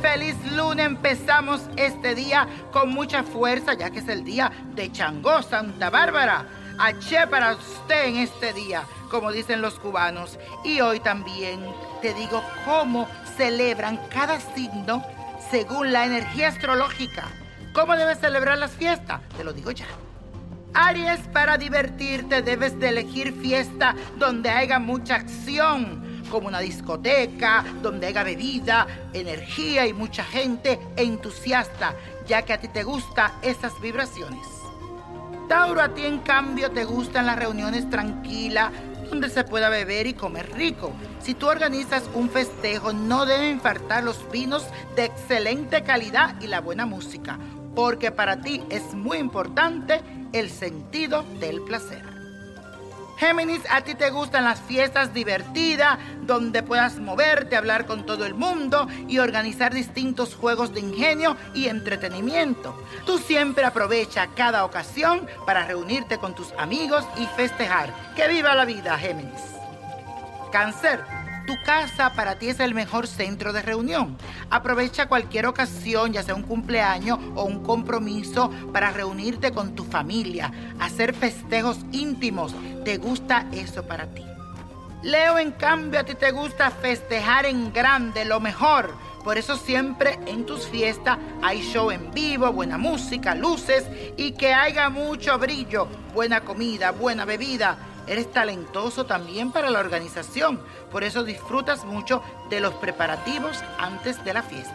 feliz lunes. Empezamos este día con mucha fuerza, ya que es el día de Changó, Santa Bárbara. Aché para usted en este día, como dicen los cubanos. Y hoy también te digo cómo celebran cada signo según la energía astrológica. ¿Cómo debes celebrar las fiestas? Te lo digo ya. Aries, para divertirte debes de elegir fiesta donde haya mucha acción como una discoteca, donde haya bebida, energía y mucha gente entusiasta, ya que a ti te gustan esas vibraciones. Tauro, a ti en cambio te gustan las reuniones tranquilas, donde se pueda beber y comer rico. Si tú organizas un festejo, no deben faltar los vinos de excelente calidad y la buena música, porque para ti es muy importante el sentido del placer. Géminis, a ti te gustan las fiestas divertidas, donde puedas moverte, hablar con todo el mundo y organizar distintos juegos de ingenio y entretenimiento. Tú siempre aprovecha cada ocasión para reunirte con tus amigos y festejar. ¡Que viva la vida, Géminis! Cáncer. Tu casa para ti es el mejor centro de reunión. Aprovecha cualquier ocasión, ya sea un cumpleaños o un compromiso, para reunirte con tu familia, hacer festejos íntimos. ¿Te gusta eso para ti? Leo, en cambio, a ti te gusta festejar en grande, lo mejor. Por eso siempre en tus fiestas hay show en vivo, buena música, luces y que haya mucho brillo, buena comida, buena bebida Eres talentoso también para la organización, por eso disfrutas mucho de los preparativos antes de la fiesta.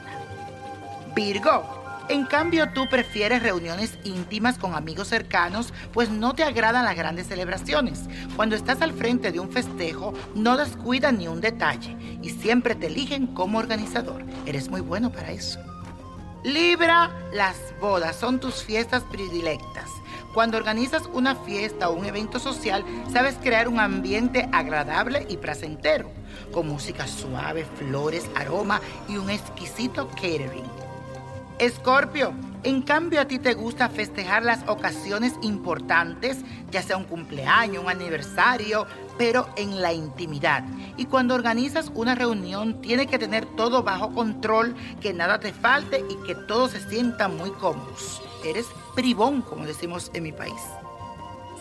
Virgo, en cambio, tú prefieres reuniones íntimas con amigos cercanos, pues no te agradan las grandes celebraciones. Cuando estás al frente de un festejo, no descuidas ni un detalle y siempre te eligen como organizador. Eres muy bueno para eso. Libra, las bodas son tus fiestas predilectas. Cuando organizas una fiesta o un evento social, sabes crear un ambiente agradable y placentero, con música suave, flores, aroma y un exquisito catering. Escorpio, en cambio a ti te gusta festejar las ocasiones importantes, ya sea un cumpleaños, un aniversario, pero en la intimidad. Y cuando organizas una reunión, tiene que tener todo bajo control, que nada te falte y que todos se sientan muy cómodos. Eres bribón, como decimos en mi país.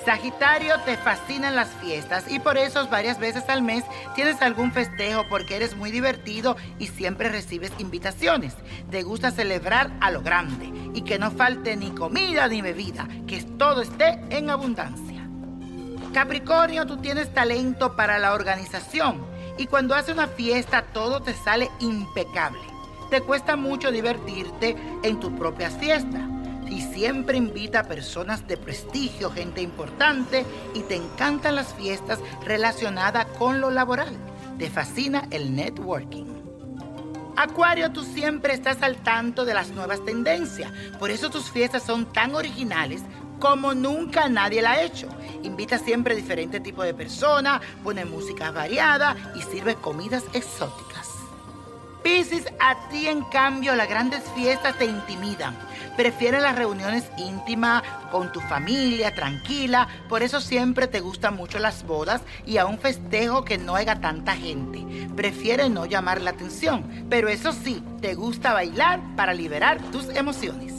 Sagitario, te fascinan las fiestas y por eso varias veces al mes tienes algún festejo porque eres muy divertido y siempre recibes invitaciones. Te gusta celebrar a lo grande y que no falte ni comida ni bebida, que todo esté en abundancia. Capricornio, tú tienes talento para la organización y cuando haces una fiesta todo te sale impecable. Te cuesta mucho divertirte en tus propias fiestas y siempre invita a personas de prestigio, gente importante y te encantan las fiestas relacionadas con lo laboral. Te fascina el networking. Acuario, tú siempre estás al tanto de las nuevas tendencias, por eso tus fiestas son tan originales como nunca nadie la ha hecho. Invita siempre a diferentes tipos de personas, pone música variada y sirve comidas exóticas. Piscis, a ti en cambio las grandes fiestas te intimidan. Prefieres las reuniones íntimas con tu familia, tranquila. Por eso siempre te gustan mucho las bodas y a un festejo que no haya tanta gente. Prefieres no llamar la atención. Pero eso sí, te gusta bailar para liberar tus emociones.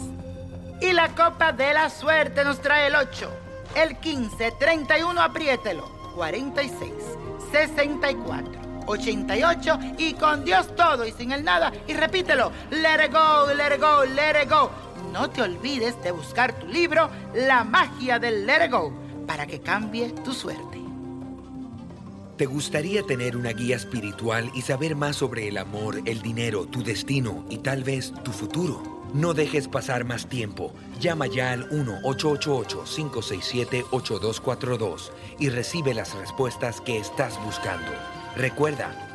Y la copa de la suerte nos trae el 8, el 15, 31, apriételo, 46, 64. 88 y con Dios todo y sin el nada. Y repítelo, let it go, let it go, let it go. No te olvides de buscar tu libro, La magia del let para que cambie tu suerte. ¿Te gustaría tener una guía espiritual y saber más sobre el amor, el dinero, tu destino y tal vez tu futuro? No dejes pasar más tiempo. Llama ya al 1-888-567-8242 y recibe las respuestas que estás buscando. Recuerda,